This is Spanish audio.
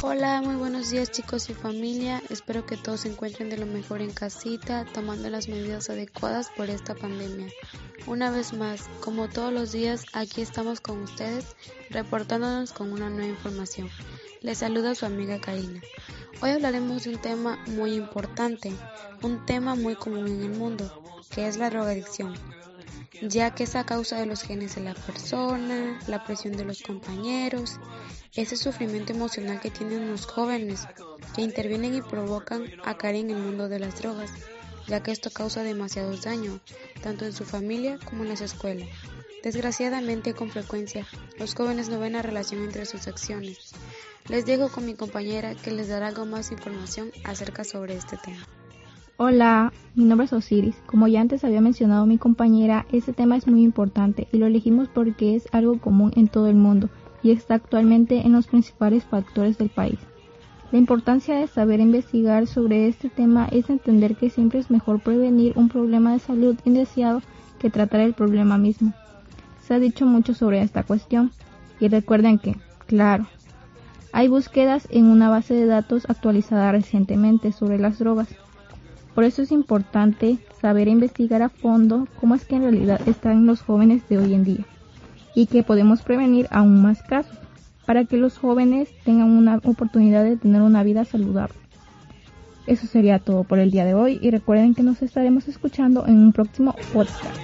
Hola, muy buenos días chicos y familia. Espero que todos se encuentren de lo mejor en casita, tomando las medidas adecuadas por esta pandemia. Una vez más, como todos los días, aquí estamos con ustedes, reportándonos con una nueva información. Les saluda su amiga Karina. Hoy hablaremos de un tema muy importante, un tema muy común en el mundo, que es la drogadicción ya que es a causa de los genes de la persona, la presión de los compañeros, ese sufrimiento emocional que tienen los jóvenes que intervienen y provocan a caer en el mundo de las drogas, ya que esto causa demasiados daños, tanto en su familia como en las escuelas. Desgraciadamente, con frecuencia, los jóvenes no ven la relación entre sus acciones. Les dejo con mi compañera que les dará algo más información acerca sobre este tema. Hola, mi nombre es Osiris. Como ya antes había mencionado mi compañera, este tema es muy importante y lo elegimos porque es algo común en todo el mundo y está actualmente en los principales factores del país. La importancia de saber investigar sobre este tema es entender que siempre es mejor prevenir un problema de salud indeseado que tratar el problema mismo. Se ha dicho mucho sobre esta cuestión y recuerden que, claro, hay búsquedas en una base de datos actualizada recientemente sobre las drogas por eso es importante saber investigar a fondo cómo es que en realidad están los jóvenes de hoy en día y que podemos prevenir aún más casos para que los jóvenes tengan una oportunidad de tener una vida saludable. Eso sería todo por el día de hoy y recuerden que nos estaremos escuchando en un próximo podcast.